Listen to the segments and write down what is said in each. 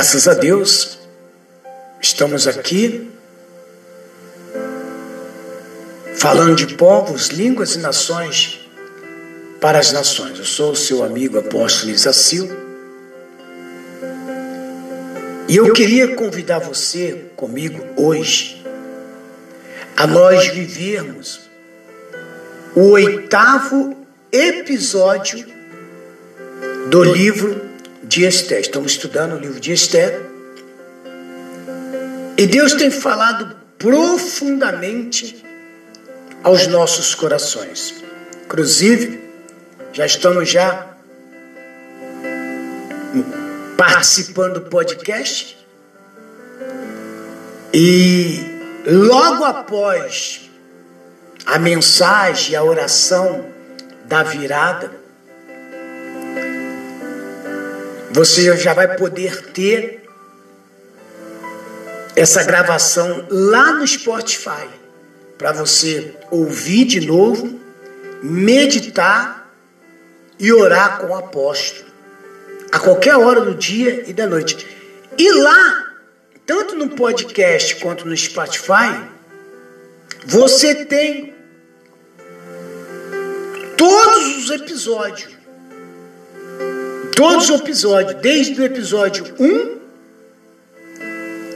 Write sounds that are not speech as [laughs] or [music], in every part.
Graças a Deus, estamos aqui falando de povos, línguas e nações para as nações. Eu sou o seu amigo apóstolo Isacil. E eu queria convidar você comigo hoje a nós vivermos o oitavo episódio do livro de Esther. Estamos estudando o livro de Esther. E Deus tem falado profundamente aos nossos corações. Inclusive, já estamos já participando do podcast. E logo após a mensagem, a oração da virada, você já vai poder ter essa gravação lá no Spotify para você ouvir de novo, meditar e orar com o apóstolo a qualquer hora do dia e da noite. E lá, tanto no podcast quanto no Spotify, você tem todos os episódios. Todos os episódios, desde o episódio 1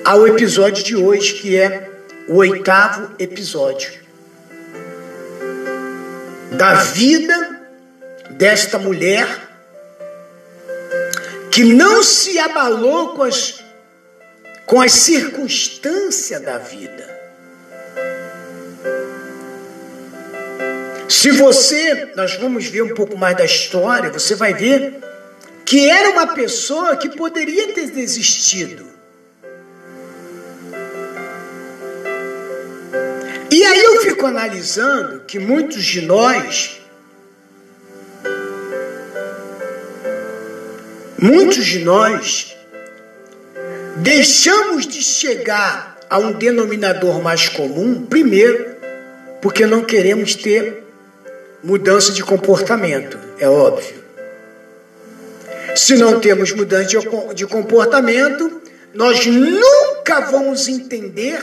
ao episódio de hoje, que é o oitavo episódio. Da vida desta mulher que não se abalou com as, com as circunstâncias da vida. Se você, nós vamos ver um pouco mais da história, você vai ver que era uma pessoa que poderia ter desistido. E aí eu fico analisando que muitos de nós, muitos de nós, deixamos de chegar a um denominador mais comum, primeiro, porque não queremos ter mudança de comportamento, é óbvio. Se não temos mudança de comportamento, nós nunca vamos entender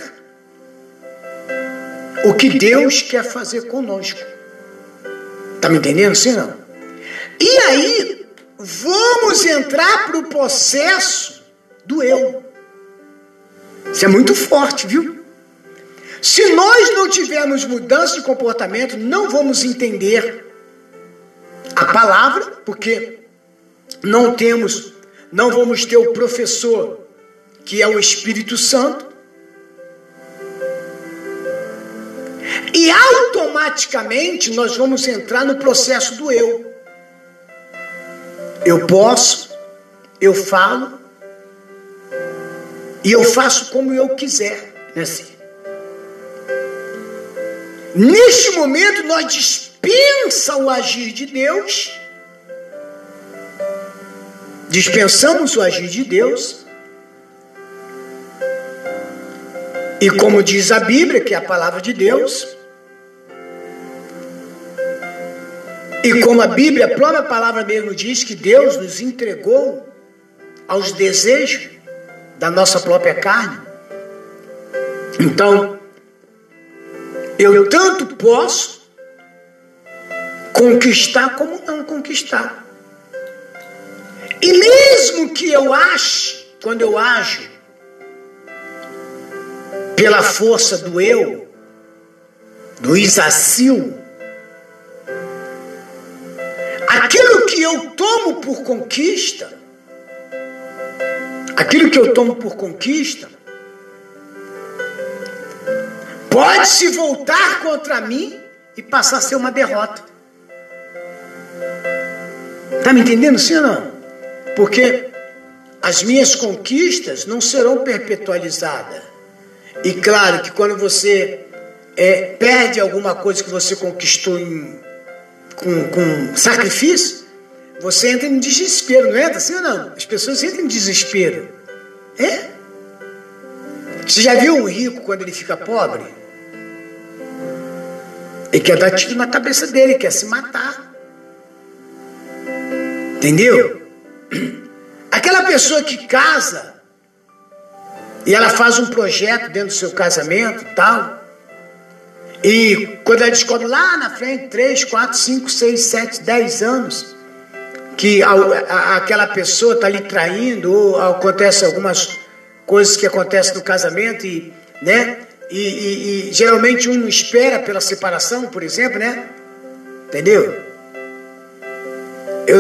o que Deus quer fazer conosco. Tá me entendendo? Sim, não? E aí, vamos entrar para o processo do eu. Isso é muito forte, viu? Se nós não tivermos mudança de comportamento, não vamos entender a palavra, porque não temos, não vamos ter o professor, que é o Espírito Santo. E automaticamente nós vamos entrar no processo do eu. Eu posso, eu falo, e eu faço como eu quiser. Né? Neste momento nós dispensa o agir de Deus, dispensamos o agir de Deus, e como diz a Bíblia, que é a palavra de Deus, e como a Bíblia, a própria palavra mesmo diz que Deus nos entregou aos desejos da nossa própria carne. Então, eu tanto posso conquistar como não conquistar. E mesmo que eu ache, quando eu ajo, pela força do eu, do Isacil, aquilo que eu tomo por conquista, aquilo que eu tomo por conquista, pode se voltar contra mim e passar a ser uma derrota. Está me entendendo, sim ou não? Porque as minhas conquistas não serão perpetualizadas. E claro que quando você é, perde alguma coisa que você conquistou em, com, com sacrifício, você entra em desespero, não entra assim ou não? As pessoas entram em desespero. É? Você já viu um rico quando ele fica pobre? Ele quer dar tiro na cabeça dele, quer se matar. Entendeu? Aquela pessoa que casa e ela faz um projeto dentro do seu casamento tal. E quando ela descobre lá na frente, 3, 4, 5, 6, 7, 10 anos, que a, a, aquela pessoa está lhe traindo, ou acontece algumas coisas que acontecem no casamento, e, né? E, e, e geralmente um espera pela separação, por exemplo, né? Entendeu?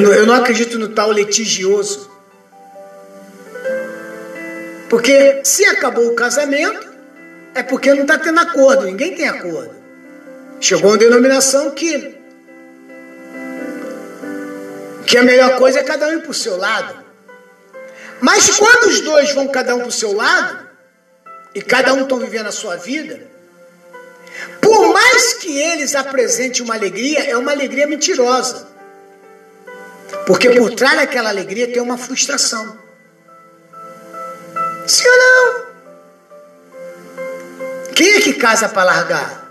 Eu não, eu não acredito no tal litigioso. Porque se acabou o casamento, é porque não está tendo acordo, ninguém tem acordo. Chegou uma denominação que que a melhor coisa é cada um ir para o seu lado. Mas quando os dois vão cada um para o seu lado, e cada um estão vivendo a sua vida, por mais que eles apresentem uma alegria, é uma alegria mentirosa. Porque por trás daquela alegria tem uma frustração. Sim ou não? Quem é que casa para largar?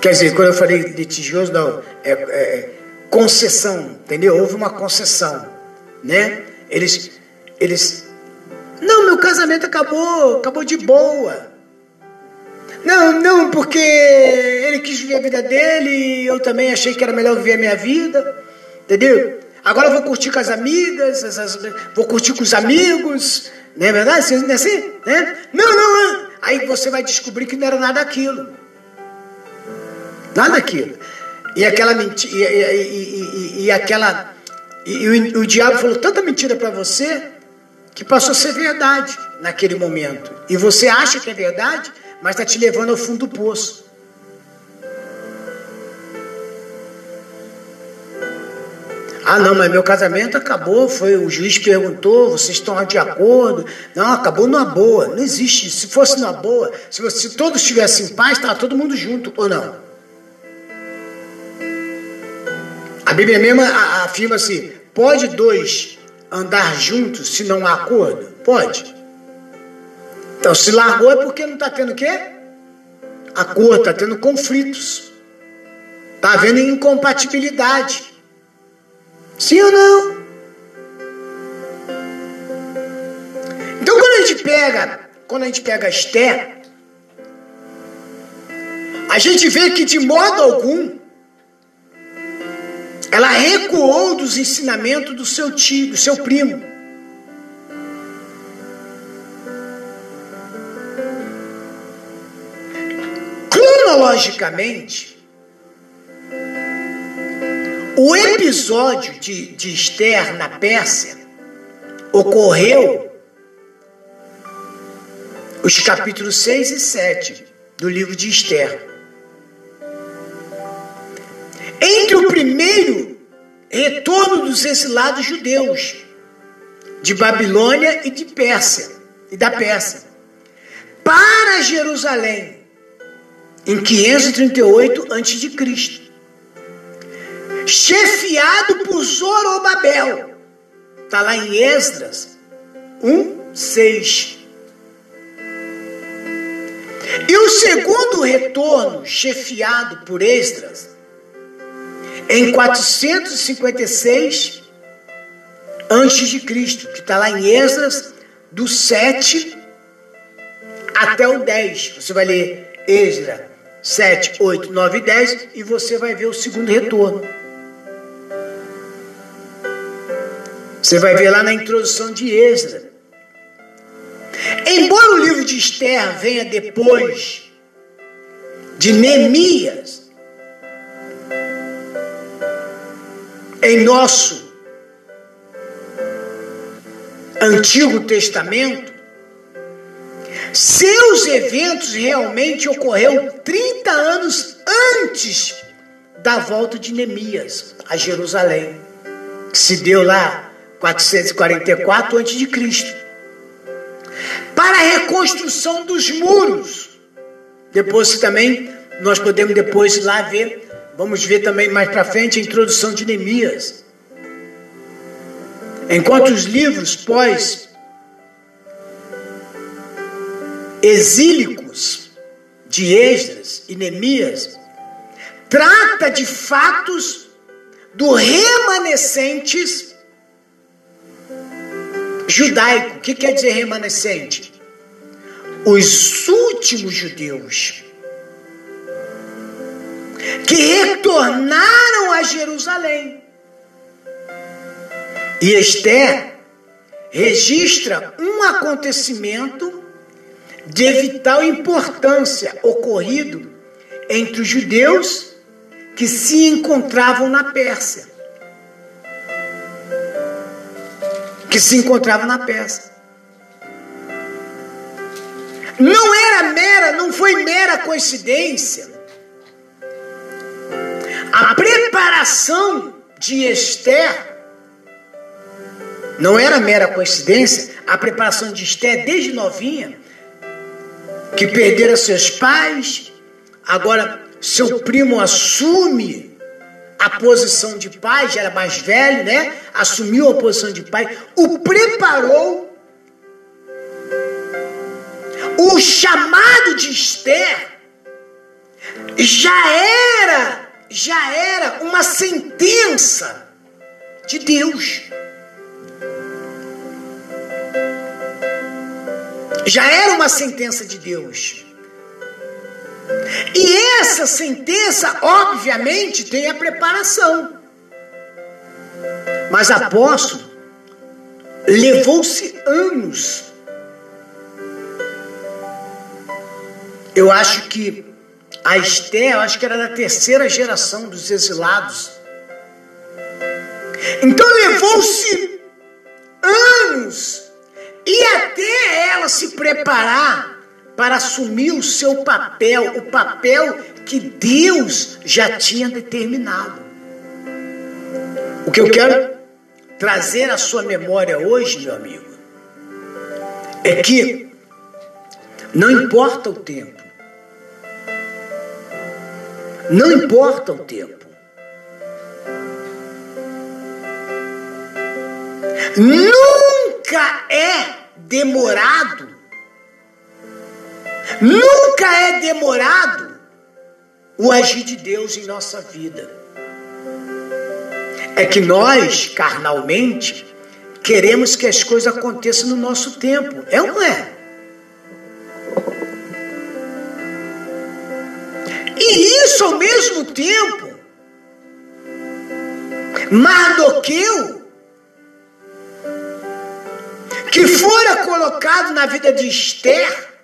Quer dizer, quando eu falei litigioso, não, é, é concessão, entendeu? Houve uma concessão, né? Eles, eles, não, meu casamento acabou, acabou de boa. Não, não, porque ele quis viver a vida dele, eu também achei que era melhor viver a minha vida, entendeu? Agora eu vou curtir com as amigas, as, as, vou curtir com os amigos, não é verdade? Não é assim? Né? Não, não, não. Aí você vai descobrir que não era nada aquilo. Nada aquilo. E aquela mentira, e, e, e, e, aquela. E, o, o diabo falou tanta mentira para você que passou a ser verdade naquele momento. E você acha que é verdade, mas está te levando ao fundo do poço. Ah, não, mas meu casamento acabou. Foi o juiz perguntou, vocês estão de acordo? Não, acabou numa boa. Não existe. Se fosse numa boa, se, você, se todos estivessem em paz, estava todo mundo junto ou não? A Bíblia mesmo afirma assim: pode dois andar juntos se não há acordo? Pode. Então, se largou é porque não está tendo o quê? Acordo, está tendo conflitos. Está havendo incompatibilidade. Sim ou não? Então quando a gente pega, quando a gente pega Esther, a gente vê que de modo algum ela recuou dos ensinamentos do seu tio, do seu primo. Cronologicamente, o episódio de, de Esther na Pérsia ocorreu os capítulos 6 e 7 do livro de Esther. Entre o primeiro retorno dos exilados judeus de Babilônia e de Pérsia e da Pérsia para Jerusalém em 538 a.C chefiado por Zorobabel. Está lá em Esdras 1, 6. E o segundo retorno, chefiado por Esdras, em 456 antes de Cristo, que está lá em Esdras, do 7 até o 10. Você vai ler Esdras 7, 8, 9 e 10 e você vai ver o segundo retorno. Você vai ver lá na introdução de Êxodo. Embora o livro de Esther venha depois de Neemias, em nosso Antigo Testamento, seus eventos realmente ocorreram 30 anos antes da volta de Neemias a Jerusalém, que se deu lá 444 a.C. Para a reconstrução dos muros. Depois também nós podemos depois lá ver, vamos ver também mais para frente a introdução de Neemias. Enquanto os livros pós exílicos de Esdras e Neemias trata de fatos do remanescentes judaico. O que quer dizer remanescente? Os últimos judeus que retornaram a Jerusalém. E Esther registra um acontecimento de vital importância ocorrido entre os judeus que se encontravam na Pérsia. Que se encontravam na Pérsia. Não era mera, não foi mera coincidência. A preparação de Esther não era mera coincidência. A preparação de Esther desde novinha, que perdera seus pais, agora seu primo assume a posição de pai, já era mais velho, né? Assumiu a posição de pai, o preparou. O chamado de Esther já era, já era uma sentença de Deus. Já era uma sentença de Deus. E essa sentença, obviamente, tem a preparação. Mas apóstolo, levou-se anos. Eu acho que a Esther, eu acho que era da terceira geração dos exilados. Então levou-se anos e até ela se preparar para assumir o seu papel, o papel que Deus já tinha determinado. O que eu quero trazer à sua memória hoje, meu amigo, é que não importa o tempo, não importa o tempo, nunca é demorado Nunca é demorado o agir de Deus em nossa vida. É que nós, carnalmente, queremos que as coisas aconteçam no nosso tempo. É ou não é? E isso ao mesmo tempo, Mardoqueu, fora colocado na vida de Esther,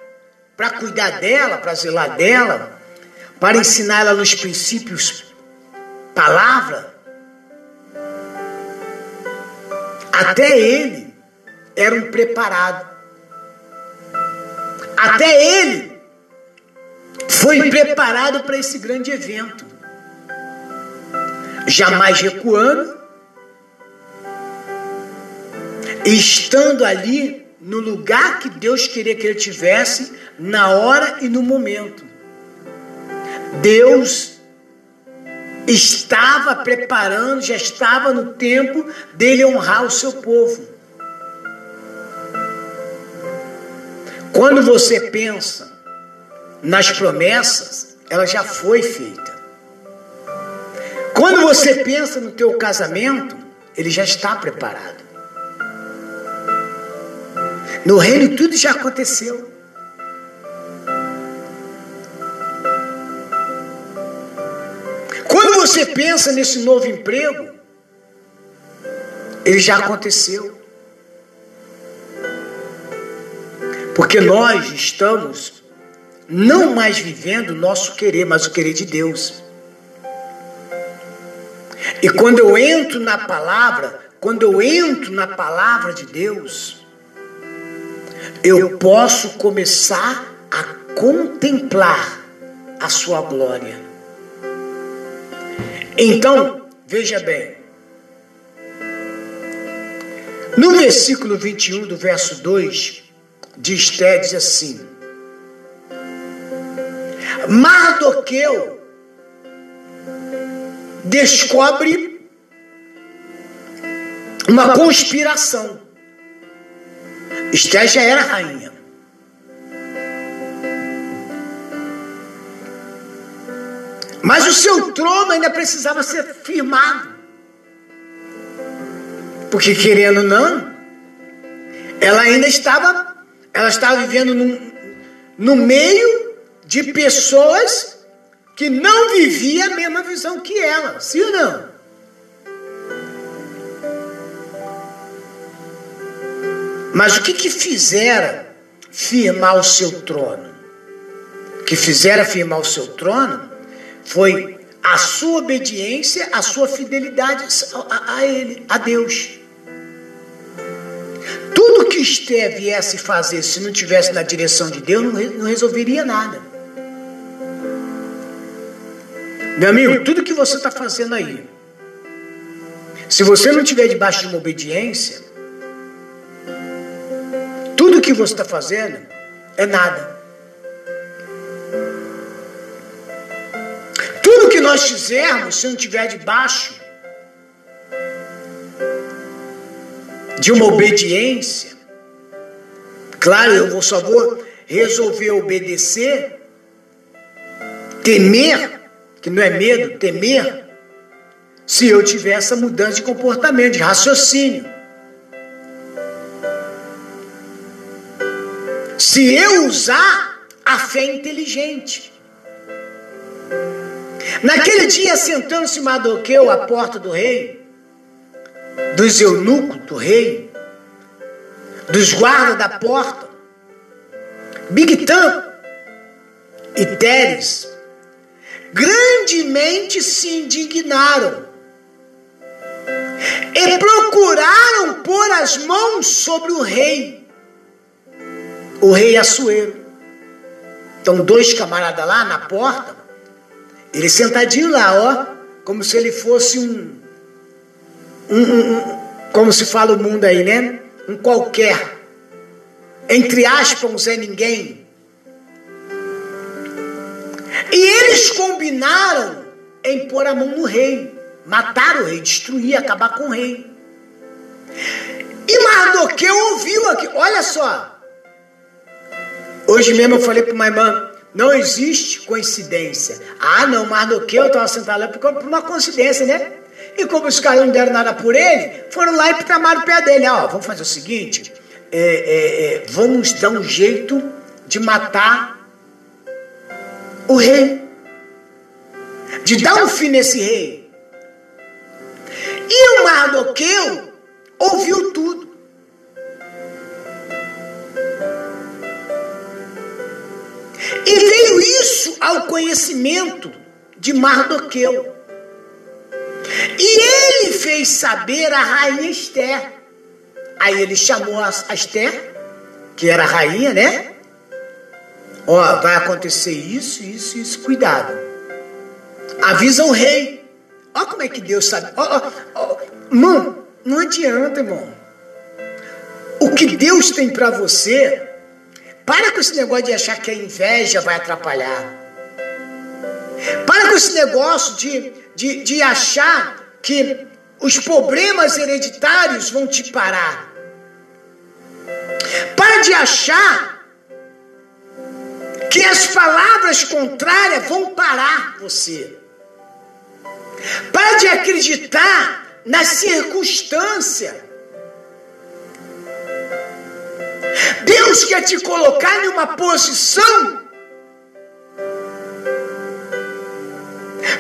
para cuidar dela, para zelar dela, para ensinar ela nos princípios, palavra. Até ele era um preparado. Até ele foi preparado para esse grande evento. Jamais recuando, estando ali no lugar que Deus queria que ele tivesse, na hora e no momento. Deus estava preparando, já estava no tempo dele honrar o seu povo. Quando você pensa nas promessas, ela já foi feita. Quando você pensa no teu casamento, ele já está preparado. No reino tudo já aconteceu. você pensa nesse novo emprego, ele já aconteceu. Porque nós estamos não mais vivendo o nosso querer, mas o querer de Deus. E quando eu entro na palavra, quando eu entro na palavra de Deus, eu posso começar a contemplar a sua glória. Então, veja bem. No versículo 21 do verso 2 de Esté diz assim: Mardoqueu descobre uma conspiração. Esté já era rainha. Mas o seu trono ainda precisava ser firmado. Porque querendo ou não, ela ainda estava, ela estava vivendo num, no meio de pessoas que não viviam a mesma visão que ela, sim ou não? Mas o que que fizeram firmar o seu trono? O que fizeram firmar o seu trono foi a sua obediência, a sua fidelidade a, a Ele, a Deus. Tudo que Esther viesse fazer, se não tivesse na direção de Deus, não, não resolveria nada. Meu amigo, tudo que você está fazendo aí, se você não tiver debaixo de uma obediência, que você está fazendo é nada. Tudo que nós fizermos, se não tiver debaixo de uma obediência, claro, eu só vou resolver obedecer, temer, que não é medo, temer, se eu tiver essa mudança de comportamento, de raciocínio. Se eu usar a fé inteligente. Naquele dia, sentando-se Mardoqueu à porta do rei, dos eunucos do rei, dos guardas da porta, Bigtan e Teres, grandemente se indignaram e procuraram pôr as mãos sobre o rei, o rei Assuero. Então, dois camaradas lá na porta, ele sentadinho lá, ó, como se ele fosse um, um, um, um como se fala o mundo aí, né? Um qualquer. Entre aspas, um Zé Ninguém. E eles combinaram em pôr a mão no rei, matar o rei, destruir, acabar com o rei. E Mardoqueu ouviu aqui, olha só. Hoje mesmo eu falei para uma irmã, não existe coincidência. Ah, não, Mardoqueu estava sentado lá por uma coincidência, né? E como os caras não deram nada por ele, foram lá e tramaram o pé dele. Ó, vamos fazer o seguinte: é, é, é, vamos dar um jeito de matar o rei, de dar um fim nesse rei. E o Mardoqueu ouviu tudo. E veio isso ao conhecimento de Mardoqueu. E ele fez saber a rainha Esther. Aí ele chamou a Esther, que era a rainha, né? Ó, vai acontecer isso, isso, isso, cuidado. Avisa o rei. Ó como é que Deus sabe. Ó, ó, ó. Mano, não adianta, irmão. O que Deus tem para você, para com esse negócio de achar que a inveja vai atrapalhar. Para com esse negócio de, de, de achar que os problemas hereditários vão te parar. Para de achar que as palavras contrárias vão parar você. Para de acreditar na circunstância. Deus quer te colocar em uma posição.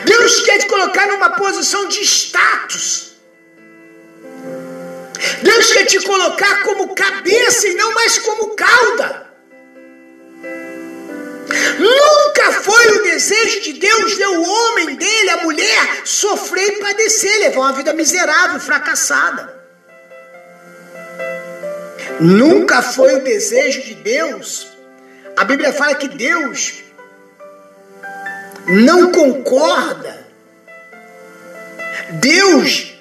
Deus quer te colocar numa posição de status. Deus quer te colocar como cabeça e não mais como cauda. Nunca foi o desejo de Deus ver o homem dele, a mulher, sofrer e padecer, levar uma vida miserável, fracassada. Nunca foi o desejo de Deus. A Bíblia fala que Deus não concorda Deus,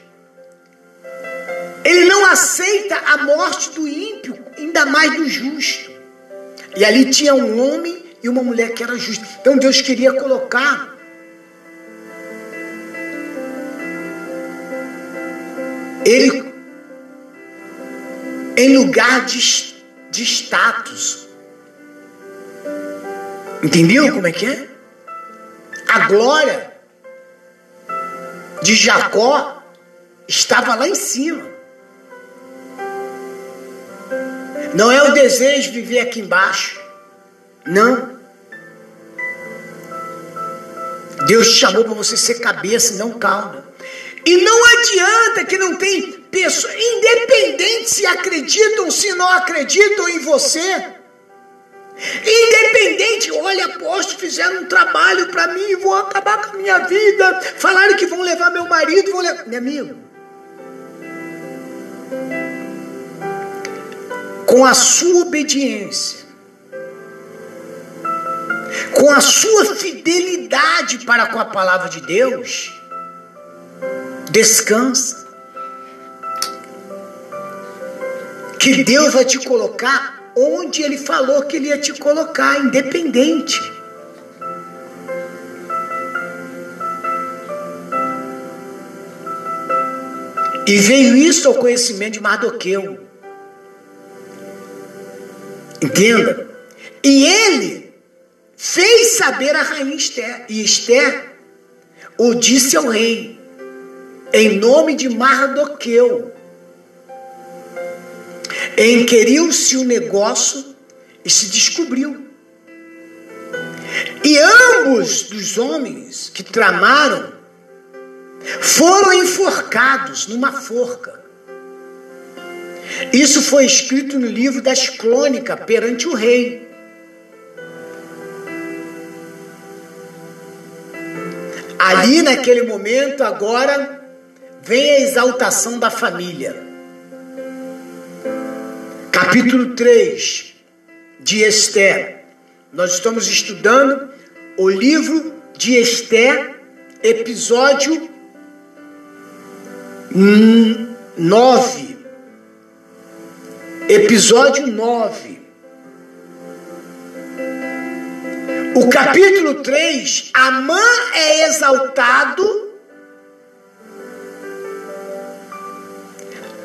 ele não aceita a morte do ímpio, ainda mais do justo. E ali tinha um homem e uma mulher que era justa. Então Deus queria colocar ele em lugar de, de status. Entendeu como é que é? A glória de Jacó estava lá em cima. Não é o desejo de viver aqui embaixo. Não. Deus te chamou para você ser cabeça, não cauda. E não adianta que não tem pessoas, independente se acreditam, se não acreditam em você. Independente, olha, aposto, fizeram um trabalho para mim, vão acabar com a minha vida. Falaram que vão levar meu marido, vão levar. Meu amigo. Com a sua obediência, com a sua fidelidade para com a palavra de Deus, descansa. Que Deus vai te colocar onde ele falou que ele ia te colocar, independente. E veio isso ao conhecimento de Mardoqueu. Entenda? E ele fez saber a rainha Esther. E Esther o disse ao rei, em nome de Mardoqueu Enqueriu-se o negócio e se descobriu. E ambos dos homens que tramaram foram enforcados numa forca. Isso foi escrito no livro das crônicas perante o rei. Ali naquele momento, agora, vem a exaltação da família capítulo 3 de Esther. Nós estamos estudando o livro de Esther, episódio 9. Episódio 9. O capítulo 3, Amã é exaltado.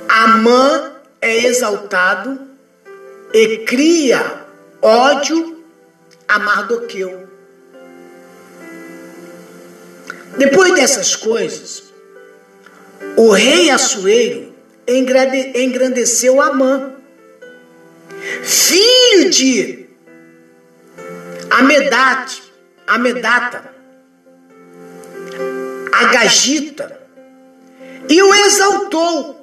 Amã é exaltado e cria ódio a Mardoqueu. Depois dessas coisas, o rei Assuero engrandeceu Amã, filho de Amedate, Amedata, Agagita, e o exaltou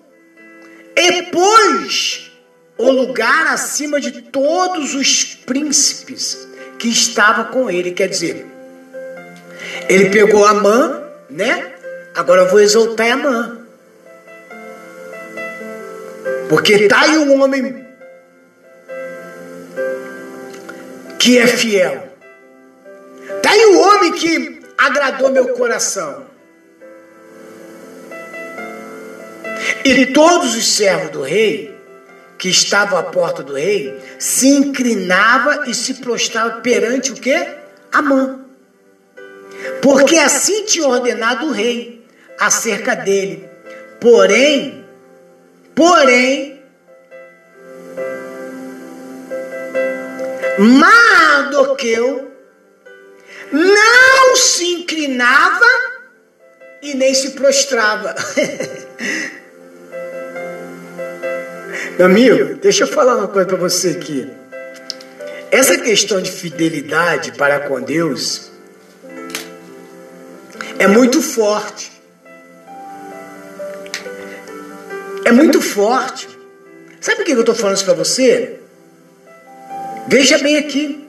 e pôs o lugar acima de todos os príncipes que estavam com ele. Quer dizer, ele pegou a mão, né? Agora eu vou exaltar a mão. Porque tá aí um homem que é fiel. Tá aí um homem que agradou meu coração. E todos os servos do rei, que estavam à porta do rei, se inclinava e se prostrava perante o que? Amã. Porque assim tinha ordenado o rei acerca dele. Porém, porém, Mardoqueu não se inclinava e nem se prostrava. [laughs] Amigo, deixa eu falar uma coisa para você aqui. Essa questão de fidelidade para com Deus é muito forte. É muito forte. Sabe por que eu estou falando isso para você? Veja bem aqui.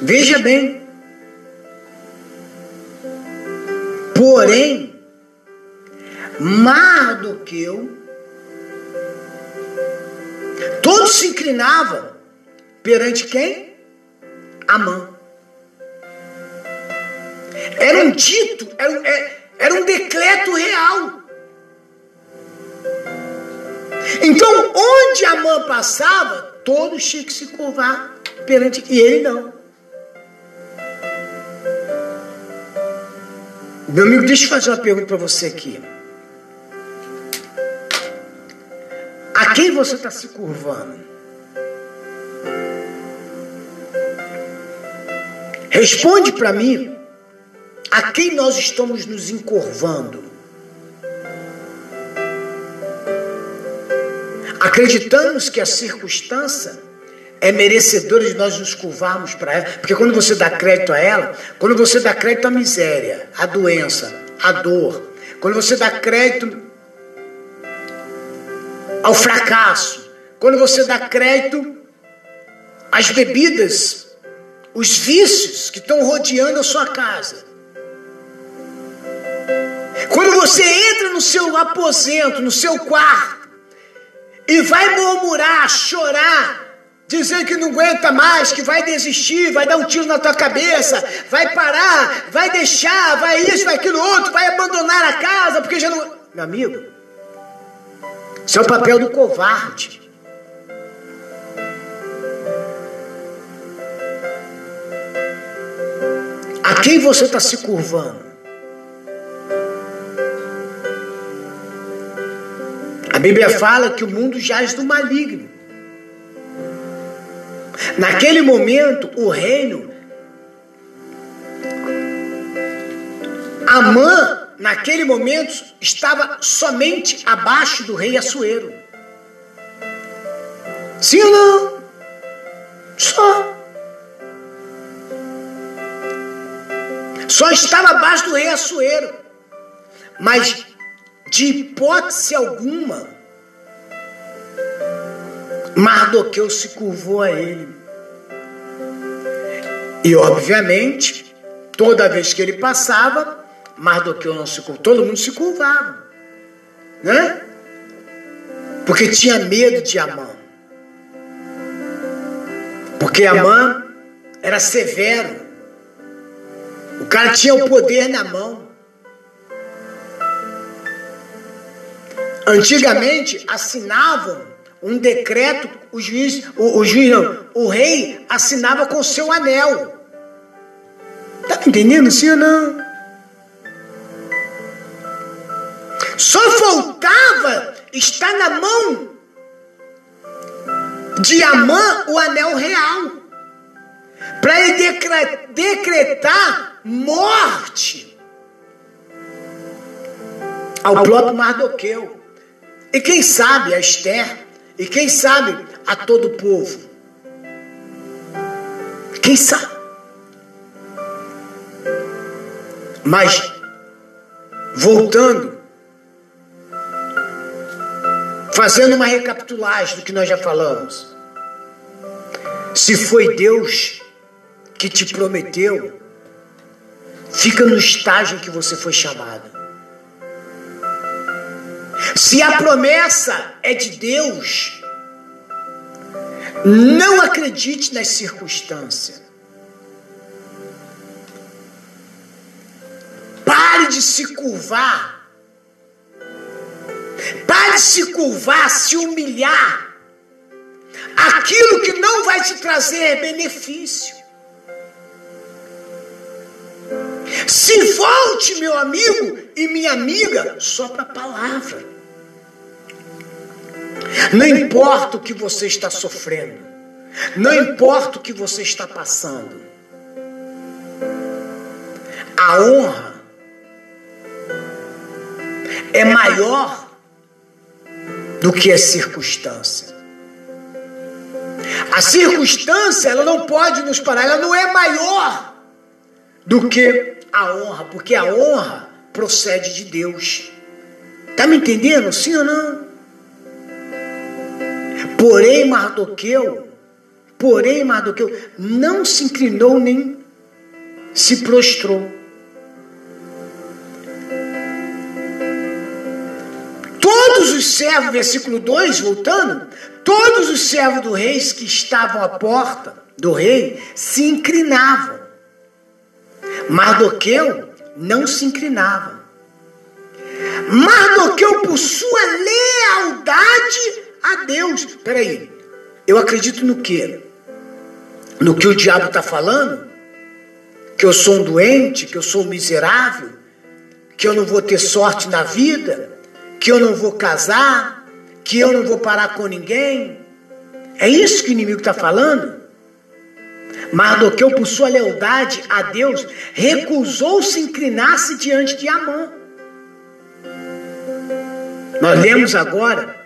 Veja bem. Porém, Mardoqueu Todos se inclinavam perante quem? Amã. Era um dito, era, é, Era um decreto real. Então, onde a mãe passava, todos tinham que se curvar perante. E ele não. Meu amigo, deixa eu fazer uma pergunta para você aqui. Você está se curvando? Responde para mim. A quem nós estamos nos encurvando? Acreditamos que a circunstância é merecedora de nós nos curvarmos para ela, porque quando você dá crédito a ela, quando você dá crédito à miséria, à doença, à dor, quando você dá crédito ao fracasso, quando você dá crédito às bebidas, os vícios que estão rodeando a sua casa. Quando você entra no seu aposento, no seu quarto, e vai murmurar, chorar, dizer que não aguenta mais, que vai desistir, vai dar um tiro na tua cabeça, vai parar, vai deixar, vai isso, vai aquilo outro, vai abandonar a casa, porque já não. Meu amigo, isso é o papel do covarde. A quem você está se curvando? A Bíblia fala que o mundo jaz do maligno. Naquele momento, o reino, Amã, naquele momento, estava somente abaixo do rei Assuero. Sim ou não? Só. Só estava abaixo do rei Assuero. Mas, de hipótese alguma, Mardoqueu se curvou a ele. E obviamente, toda vez que ele passava, Mardoqueu não se curvava, todo mundo se curvava. Né? Porque tinha medo de Amã. Porque Amã era severo. O cara tinha o poder na mão. Antigamente assinavam um decreto, o juiz, o, o juiz não, o rei assinava com seu anel. Tá entendendo sim ou não? Só faltava estar na mão de Amã o anel real. Para ele decretar morte ao próprio Mardoqueu. E quem sabe a Esther e quem sabe a todo o povo. Quem sabe? Mas, voltando, fazendo uma recapitulagem do que nós já falamos. Se foi Deus que te prometeu, fica no estágio em que você foi chamado. Se a promessa é de Deus, não acredite nas circunstâncias. Pare de se curvar. Pare de se curvar, se humilhar. Aquilo que não vai te trazer benefício. Se volte, meu amigo e minha amiga, só para a palavra. Não importa o que você está sofrendo, não importa o que você está passando, a honra é maior do que a circunstância. A circunstância, ela não pode nos parar, ela não é maior do que a honra, porque a honra procede de Deus. Tá me entendendo? Sim ou não? Porém, Mardoqueu, porém, Mardoqueu não se inclinou nem se prostrou. Servos, versículo 2, voltando, todos os servos do rei que estavam à porta do rei se inclinavam. Mardoqueu não se inclinava. Mardoqueu, por sua lealdade a Deus. Peraí, eu acredito no quê? No que o diabo está falando? Que eu sou um doente, que eu sou um miserável, que eu não vou ter sorte na vida, que eu não vou casar, que eu não vou parar com ninguém. É isso que o inimigo está falando? Mardoqueu, por sua lealdade a Deus, recusou-se inclinar-se diante de Amã. Nós lemos agora.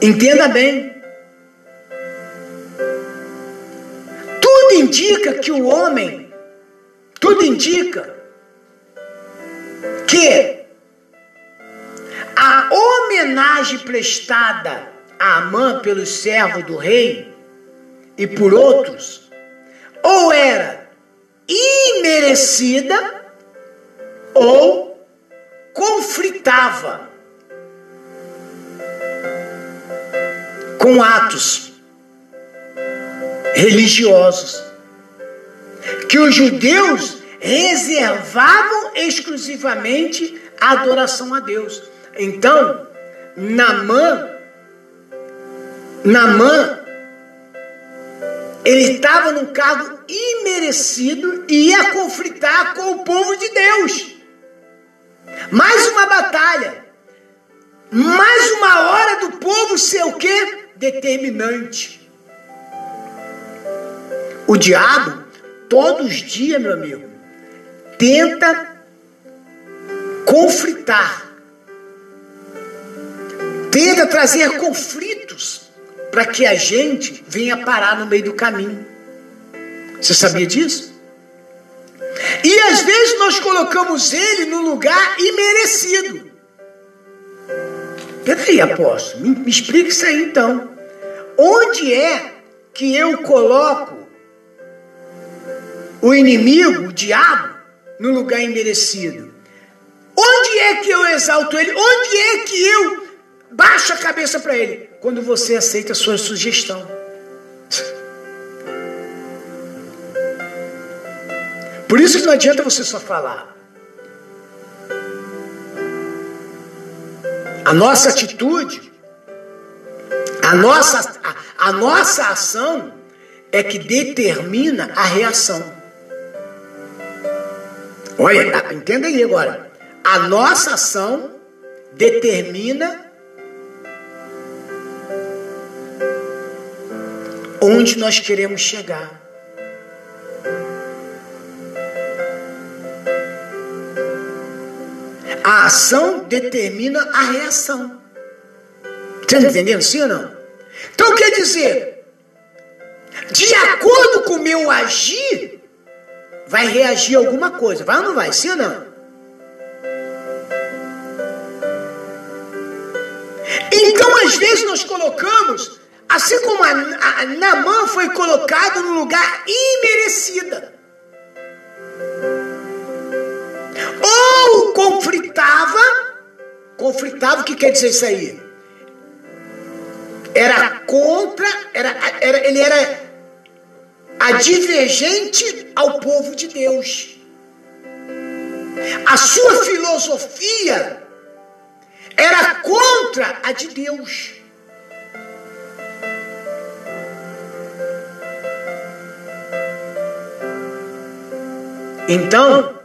Entenda bem. Tudo indica que o homem, tudo indica que a homenagem prestada a Amã pelos servos do rei e por outros, ou era imerecida ou conflitava com atos religiosos que os judeus reservavam exclusivamente a adoração a Deus. Então, Namã, Namã ele estava num cargo imerecido e ia conflitar com o povo de Deus. Mais uma batalha. Mais uma hora do povo ser o quê? Determinante. O diabo, todos os dias, meu amigo, tenta conflitar. Tenta trazer conflitos para que a gente venha parar no meio do caminho. Você sabia disso? E às vezes nós colocamos ele no lugar imerecido. Peraí, apóstolo, me, me explica isso aí então. Onde é que eu coloco o inimigo, o diabo, no lugar imerecido? Onde é que eu exalto ele? Onde é que eu baixo a cabeça para ele? quando você aceita a sua sugestão. Por isso que não adianta você só falar. A nossa atitude, a nossa, a, a nossa ação é que determina a reação. Olha, entenda aí agora. A nossa ação determina onde nós queremos chegar. A ação determina a reação. Você está entendendo sim ou não? Então quer dizer, de acordo com o meu agir, vai reagir alguma coisa. Vai ou não vai? Sim ou não? Então, às vezes, nós colocamos Assim como a, a Namã foi colocado no lugar imerecida. Ou conflitava, conflitava, o que quer dizer isso aí? Era contra, era, era, ele era advergente ao povo de Deus. A sua filosofia era contra a de Deus. Então,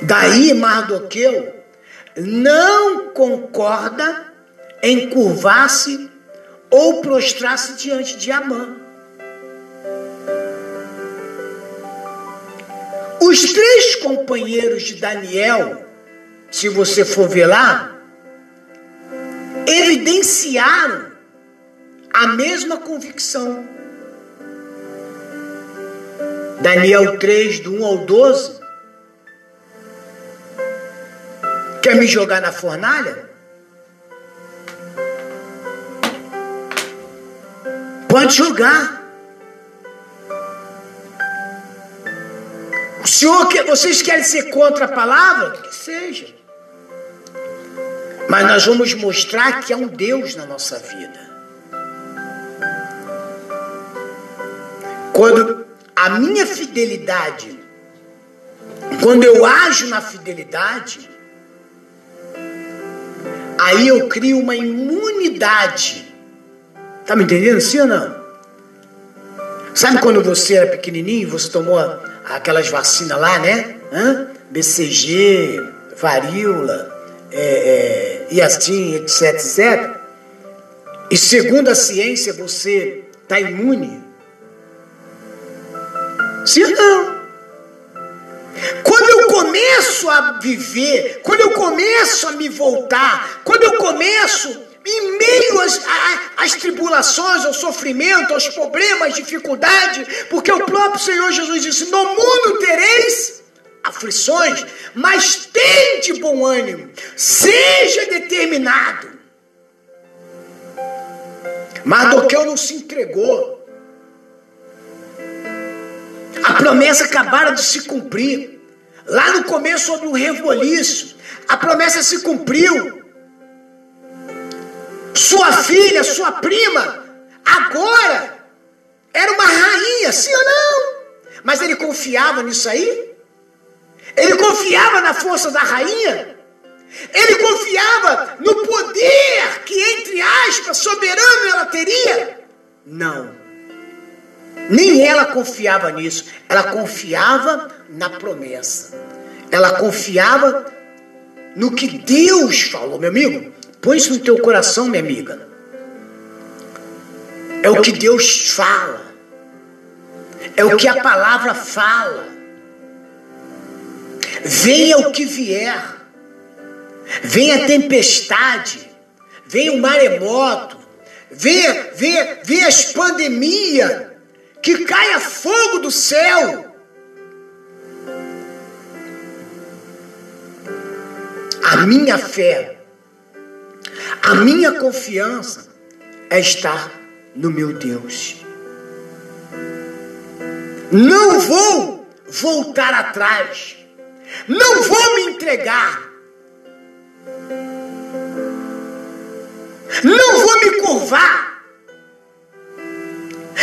daí Mardoqueu não concorda em curvar-se ou prostrar-se diante de Amã. Os três companheiros de Daniel, se você for ver lá, evidenciaram a mesma convicção. Daniel 3, do 1 ao 12. Quer me jogar na fornalha? Pode jogar. O senhor quer, vocês querem ser contra a palavra? Que seja. Mas nós vamos mostrar que há um Deus na nossa vida. Quando a minha fidelidade, quando eu ajo na fidelidade, aí eu crio uma imunidade. Tá me entendendo sim ou não? Sabe quando você era pequenininho, você tomou aquelas vacinas lá, né? Hã? BCG, varíola, é, é, e assim, etc, etc. E segundo a ciência, você está imune? Sim ou não? Quando eu começo a viver, quando eu começo a me voltar, quando eu começo em meio às, às, tribulações, ao sofrimento, aos problemas, dificuldades, porque o próprio Senhor Jesus disse: No mundo tereis aflições, mas tente bom ânimo, seja determinado. Mardoqueu não se entregou. A promessa acabara de se cumprir. Lá no começo houve um revoliço. A promessa se cumpriu. Sua filha, sua prima, agora era uma rainha, sim ou não? Mas ele confiava nisso aí? Ele confiava na força da rainha? Ele confiava no poder que, entre aspas, soberano ela teria? Não. Nem ela confiava nisso. Ela confiava na promessa. Ela confiava no que Deus falou, meu amigo. Põe isso no teu coração, minha amiga. É o que Deus fala. É o que a palavra fala. Venha o que vier. Venha a tempestade. Venha o maremoto. Venha, venha, venha as pandemias. Que caia fogo do céu. A minha fé a minha confiança é estar no meu Deus. Não vou voltar atrás. Não vou me entregar. Não vou me curvar.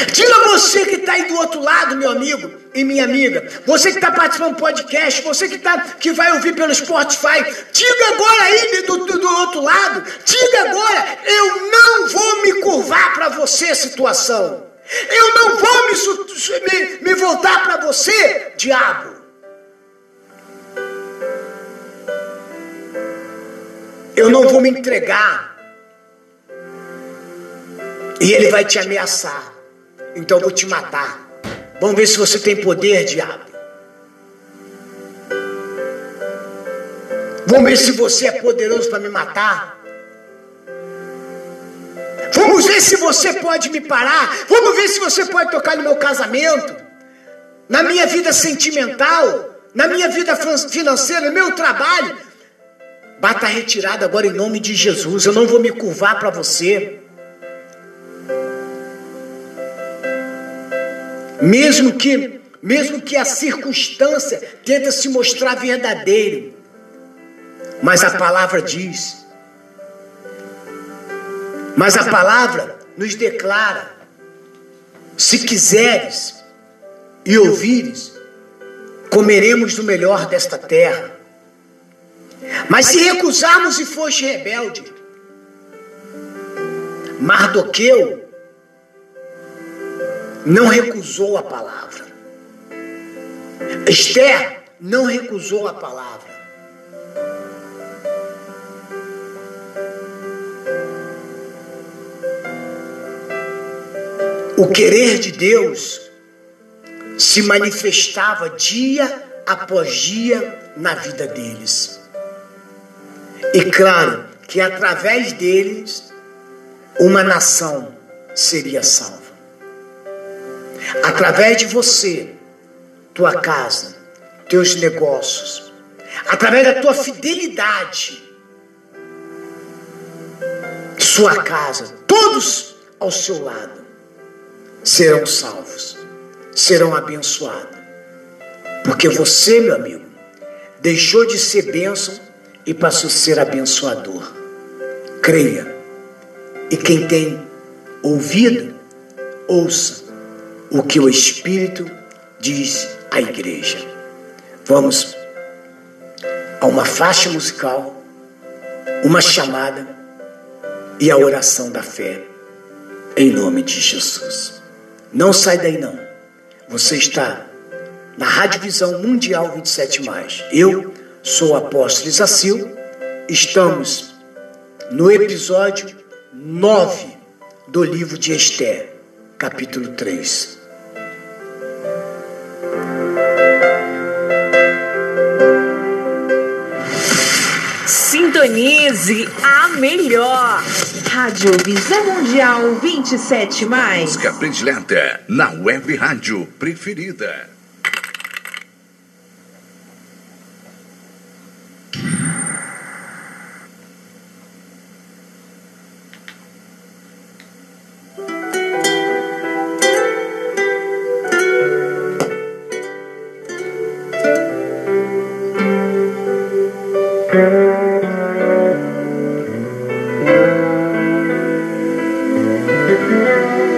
Diga você que está aí do outro lado, meu amigo e minha amiga, você que está participando do podcast, você que, tá, que vai ouvir pelo Spotify, diga agora aí do, do, do outro lado, diga agora, eu não vou me curvar para você, situação. Eu não vou me, me, me voltar para você, diabo. Eu não vou me entregar. E ele vai te ameaçar. Então eu vou te matar. Vamos ver se você tem poder, diabo. Vamos ver se você é poderoso para me matar. Vamos ver se você pode me parar. Vamos ver se você pode tocar no meu casamento, na minha vida sentimental, na minha vida financeira, no meu trabalho. Bata retirada agora em nome de Jesus. Eu não vou me curvar para você. Mesmo que, mesmo que a circunstância tente se mostrar verdadeiro, mas a palavra diz. Mas a palavra nos declara: se quiseres e ouvires, comeremos do melhor desta terra. Mas se recusarmos e foste rebelde, Mardoqueu não recusou a palavra. Esther não recusou a palavra. O querer de Deus se manifestava dia após dia na vida deles. E claro que através deles uma nação seria salva através de você, tua casa, teus negócios, através da tua fidelidade, sua casa, todos ao seu lado serão salvos, serão abençoados. Porque você, meu amigo, deixou de ser bênção e passou a ser abençoador. Creia. E quem tem ouvido, ouça o que o Espírito diz à igreja. Vamos a uma faixa musical, uma chamada e a oração da fé, em nome de Jesus. Não sai daí não. Você está na Rádio Visão Mundial 27 mais. Eu sou o apóstolo Isacil. Estamos no episódio 9 do livro de Esther, capítulo 3. Sintonize a melhor. Rádio Visão Mundial 27 mais. Música predileta na web rádio preferida. O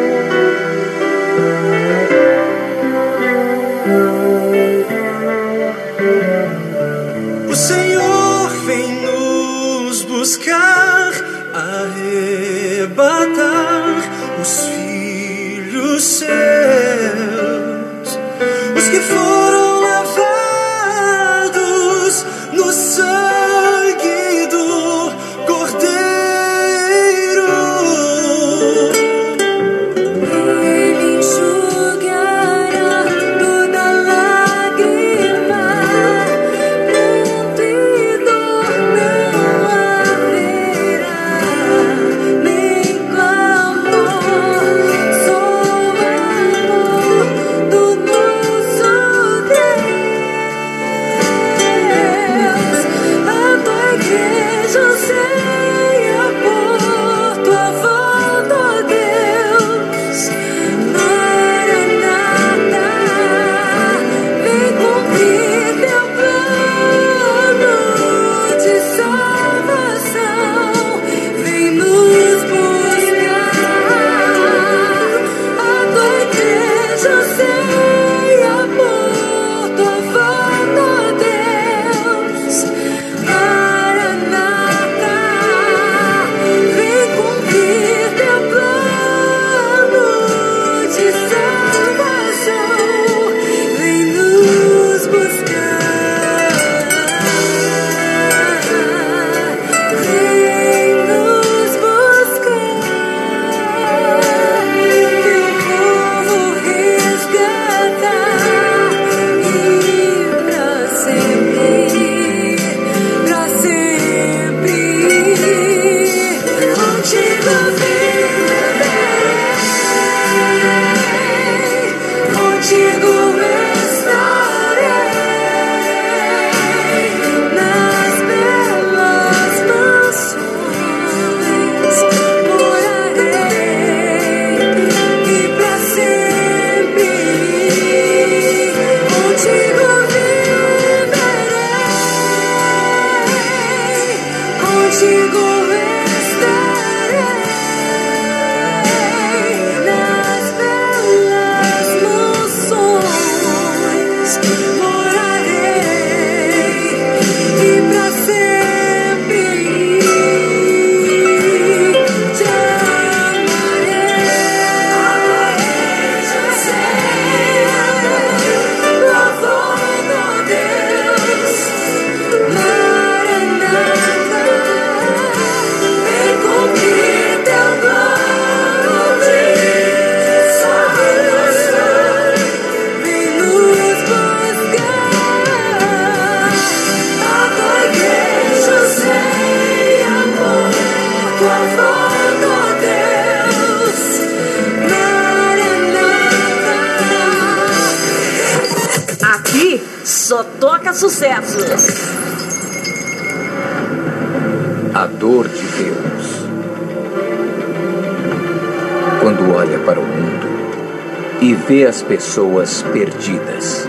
pessoas perdidas.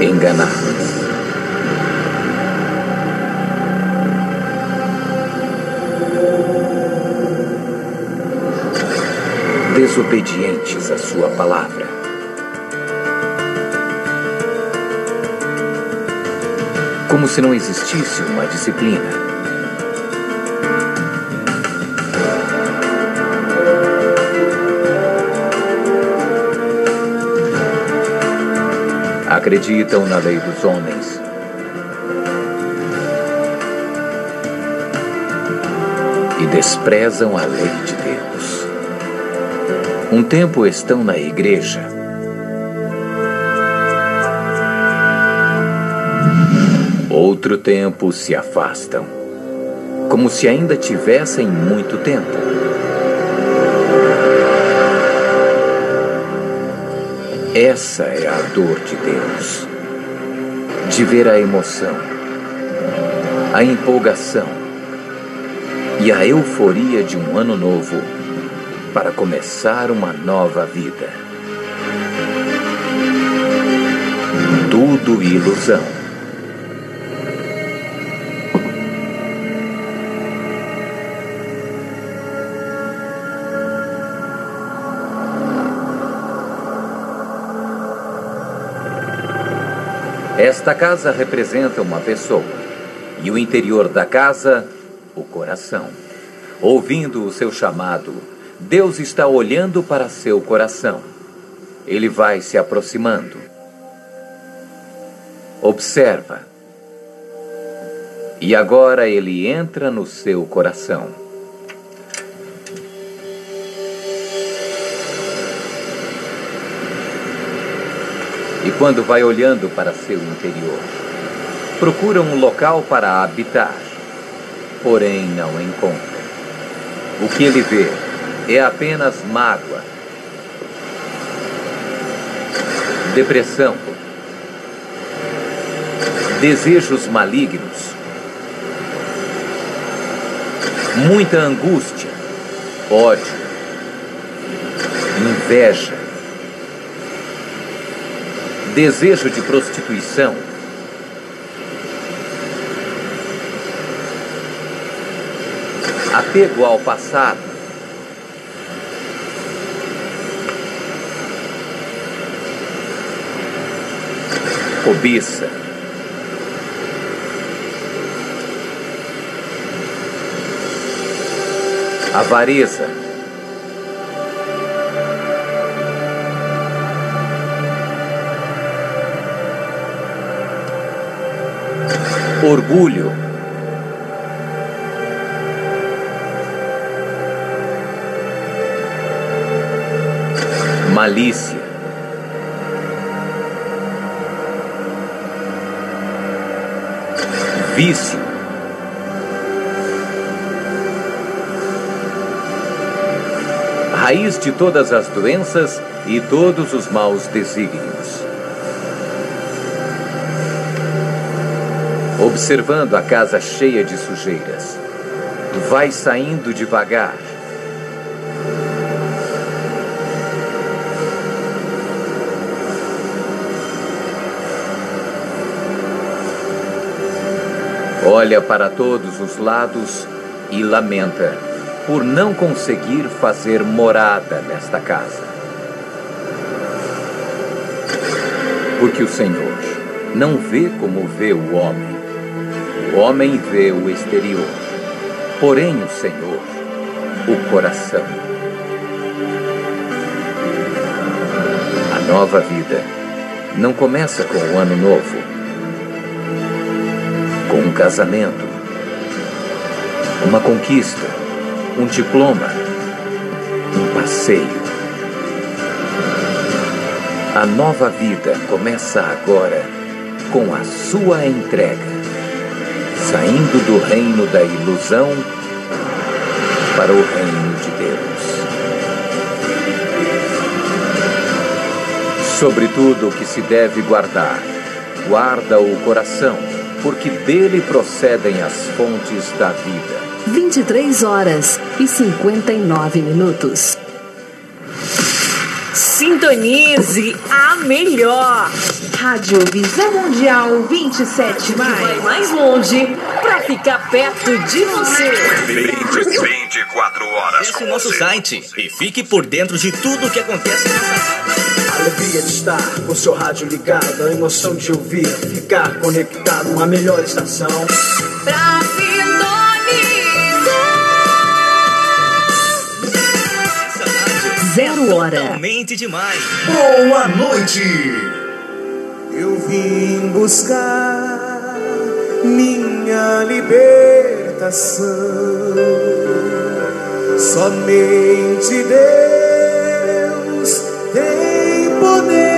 Enganadas. desobedientes à sua palavra. Como se não existisse uma disciplina. Acreditam na lei dos homens. E desprezam a lei de Deus. Um tempo estão na igreja. Outro tempo se afastam, como se ainda tivessem muito tempo. Essa é a dor de Deus. De ver a emoção, a empolgação e a euforia de um ano novo para começar uma nova vida. Tudo ilusão. Esta casa representa uma pessoa e o interior da casa, o coração. Ouvindo o seu chamado, Deus está olhando para seu coração. Ele vai se aproximando. Observa. E agora ele entra no seu coração. E quando vai olhando para seu interior, procura um local para habitar, porém não encontra. O que ele vê é apenas mágoa, depressão, desejos malignos, muita angústia, ódio, inveja, desejo de prostituição. Apego ao passado. Cobiça. Avareza. Orgulho, malícia, vício, raiz de todas as doenças e todos os maus desígnios. Observando a casa cheia de sujeiras. Vai saindo devagar. Olha para todos os lados e lamenta por não conseguir fazer morada nesta casa. Porque o Senhor não vê como vê o homem. O homem vê o exterior, porém o Senhor, o coração. A nova vida não começa com o ano novo, com um casamento, uma conquista, um diploma, um passeio. A nova vida começa agora com a sua entrega saindo do reino da ilusão para o reino de Deus. Sobretudo o que se deve guardar, guarda o coração, porque dele procedem as fontes da vida. 23 horas e 59 minutos. Sintonize a melhor. Rádio Visão Mundial 27 mais. Vai mais longe para ficar perto de você. 20, 24 24 horas Acesse com o nosso você. site e fique por dentro de tudo o que acontece alegria de estar com seu rádio ligado, a emoção de ouvir, ficar conectado, uma melhor estação. Pra Essa Zero hora. totalmente demais. Boa noite. Eu vim buscar minha libertação. Somente Deus tem poder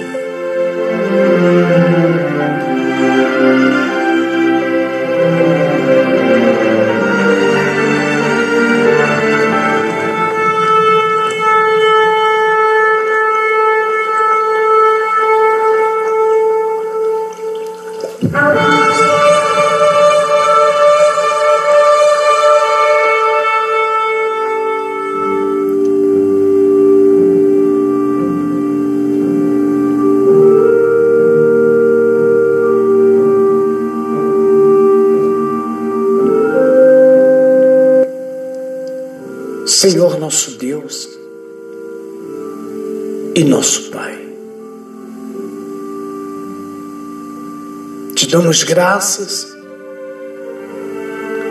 Damos graças,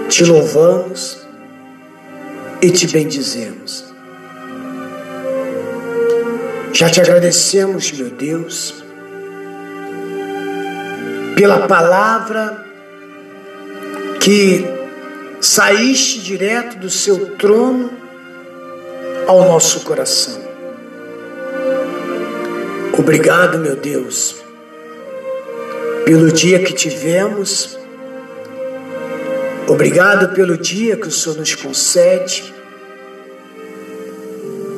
te louvamos e te bendizemos. Já te agradecemos, meu Deus, pela palavra que saíste direto do seu trono ao nosso coração. Obrigado, meu Deus, pelo dia que tivemos. Obrigado pelo dia que o Senhor nos concede.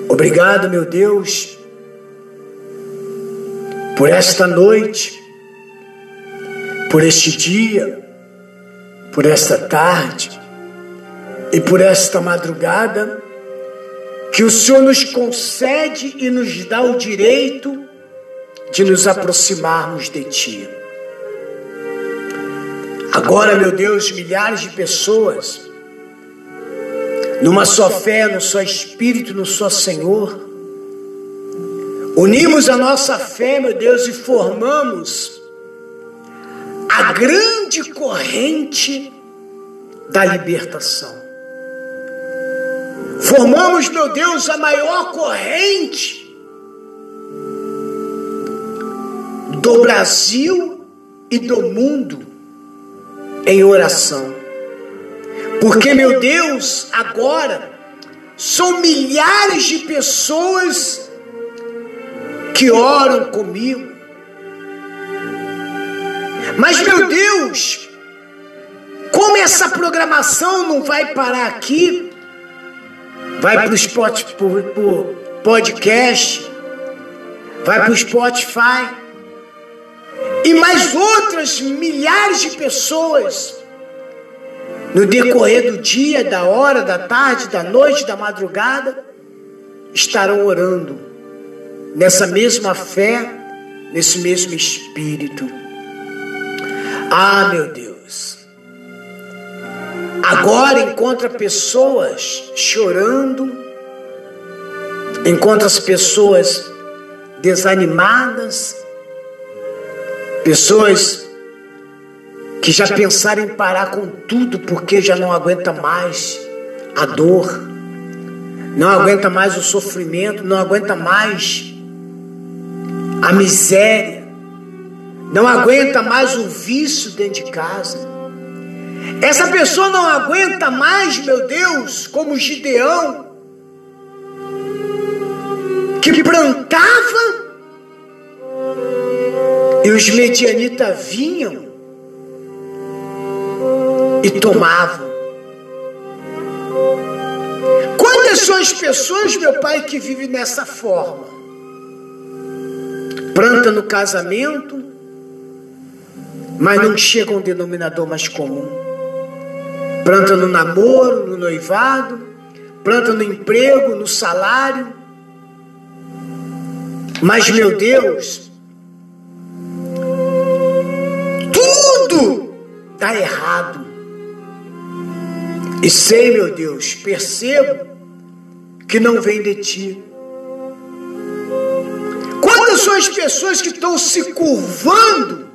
Obrigado, meu Deus, por esta noite, por este dia, por esta tarde e por esta madrugada que o Senhor nos concede e nos dá o direito de nos aproximarmos de Ti. Agora, meu Deus, milhares de pessoas, numa só fé, no só Espírito, no só Senhor, unimos a nossa fé, meu Deus, e formamos a grande corrente da libertação. Formamos, meu Deus, a maior corrente do Brasil e do mundo em oração. Porque, meu Deus, agora são milhares de pessoas que oram comigo. Mas, meu Deus, como essa programação não vai parar aqui, vai para o Spotify, podcast, vai para o Spotify e mais outras milhares de pessoas no decorrer do dia, da hora, da tarde, da noite, da madrugada, estarão orando nessa mesma fé, nesse mesmo espírito. Ah, meu Deus. Agora encontra pessoas chorando, encontra as pessoas desanimadas, pessoas que já pensaram em parar com tudo porque já não aguenta mais a dor, não aguenta mais o sofrimento, não aguenta mais a miséria, não aguenta mais o vício dentro de casa. Essa pessoa não aguenta mais, meu Deus, como Gideão, que plantava e os medianitas vinham e tomavam. Quantas são as pessoas, meu pai, que vivem nessa forma? Planta no casamento, mas não chega a um denominador mais comum. Planta no namoro, no noivado, planta no emprego, no salário. Mas, meu Deus, dá errado. E sei, meu Deus, percebo que não vem de ti. Quantas são as pessoas que estão se curvando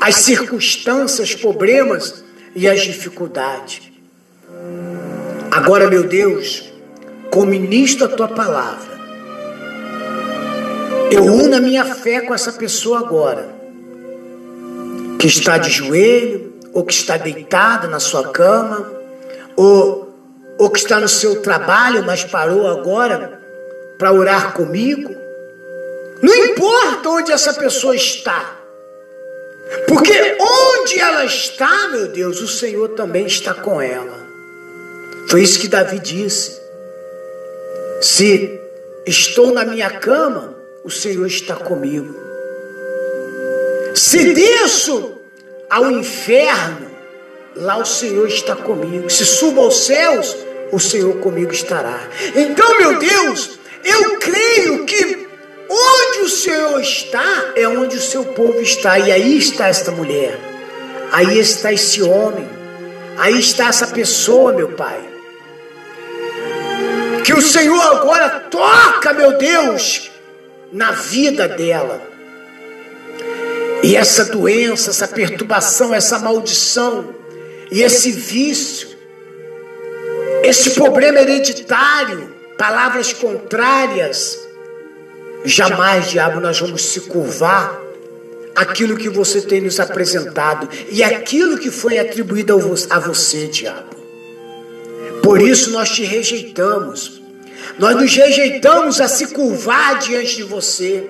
às circunstâncias, problemas e às dificuldades? Agora, meu Deus, como ministro a tua palavra, eu uno a minha fé com essa pessoa agora, que está de joelho, ou que está deitada na sua cama, ou, ou que está no seu trabalho, mas parou agora para orar comigo. Não importa onde essa pessoa está, porque onde ela está, meu Deus, o Senhor também está com ela. Foi isso que Davi disse. Se estou na minha cama, o Senhor está comigo. Se desço ao inferno, lá o Senhor está comigo. Se subo aos céus, o Senhor comigo estará. Então, meu Deus, eu creio que onde o Senhor está é onde o seu povo está. E aí está esta mulher, aí está esse homem, aí está essa pessoa, meu Pai. Que o Senhor agora toca, meu Deus, na vida dela. E essa doença, essa perturbação, essa maldição, e esse vício, esse problema hereditário, palavras contrárias, jamais, diabo, nós vamos se curvar aquilo que você tem nos apresentado e aquilo que foi atribuído a você, diabo. Por isso nós te rejeitamos. Nós nos rejeitamos a se curvar diante de você.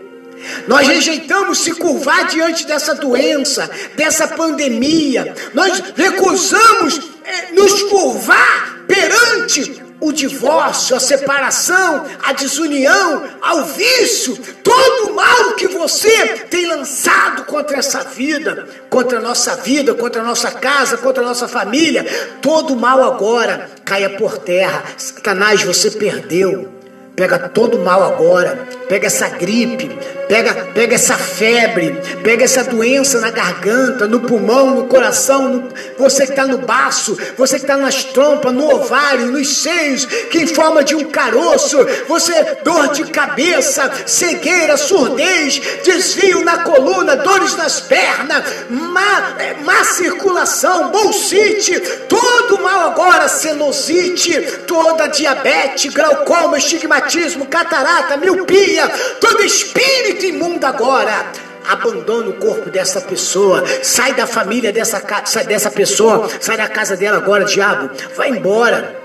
Nós rejeitamos se curvar diante dessa doença, dessa pandemia. Nós recusamos eh, nos curvar perante o divórcio, a separação, a desunião, ao vício, todo o mal que você tem lançado contra essa vida, contra a nossa vida, contra a nossa casa, contra a nossa família, todo o mal agora caia por terra. Satanás, você perdeu. Pega todo o mal agora, pega essa gripe, pega, pega essa febre, pega essa doença na garganta, no pulmão, no coração, no, você que está no baço, você que está nas trompas, no ovário, nos seios, que em forma de um caroço, você, dor de cabeça, cegueira, surdez, desvio na coluna, dores nas pernas, má, má circulação, bolsite, todo mal agora, celosite, toda diabetes, glaucoma, estigmatismo catarata, miopia, todo espírito imundo agora. Abandona o corpo dessa pessoa, sai da família dessa, dessa pessoa, sai da casa dela agora, diabo, vai embora.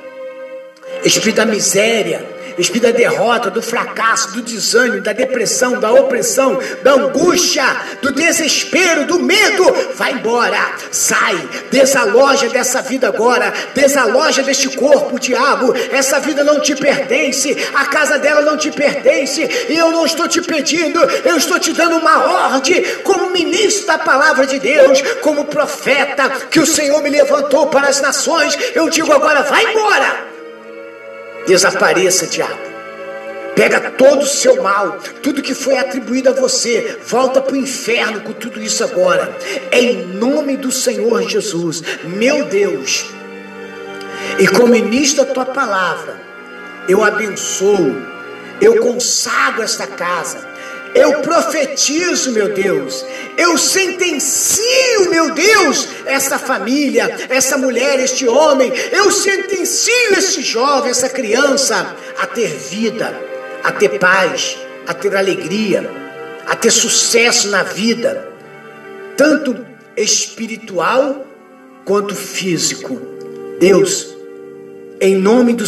Espírito da miséria, espírito da derrota, do fracasso, do desânimo, da depressão, da opressão, da angústia, do desespero, do medo, vai embora, sai, desaloja dessa vida agora, desaloja deste corpo, diabo, essa vida não te pertence, a casa dela não te pertence, e eu não estou te pedindo, eu estou te dando uma ordem, como ministro da palavra de Deus, como profeta, que o Senhor me levantou para as nações, eu digo agora, vai embora, Desapareça, diabo. Pega todo o seu mal, tudo que foi atribuído a você, volta para o inferno com tudo isso agora. Em nome do Senhor Jesus, meu Deus. E como ministro da tua palavra, eu abençoo, eu consagro esta casa. Eu profetizo, meu Deus. Eu sentencio, meu Deus, essa família, essa mulher, este homem. Eu sentencio este jovem, essa criança a ter vida, a ter paz, a ter alegria, a ter sucesso na vida, tanto espiritual quanto físico. Deus, em nome do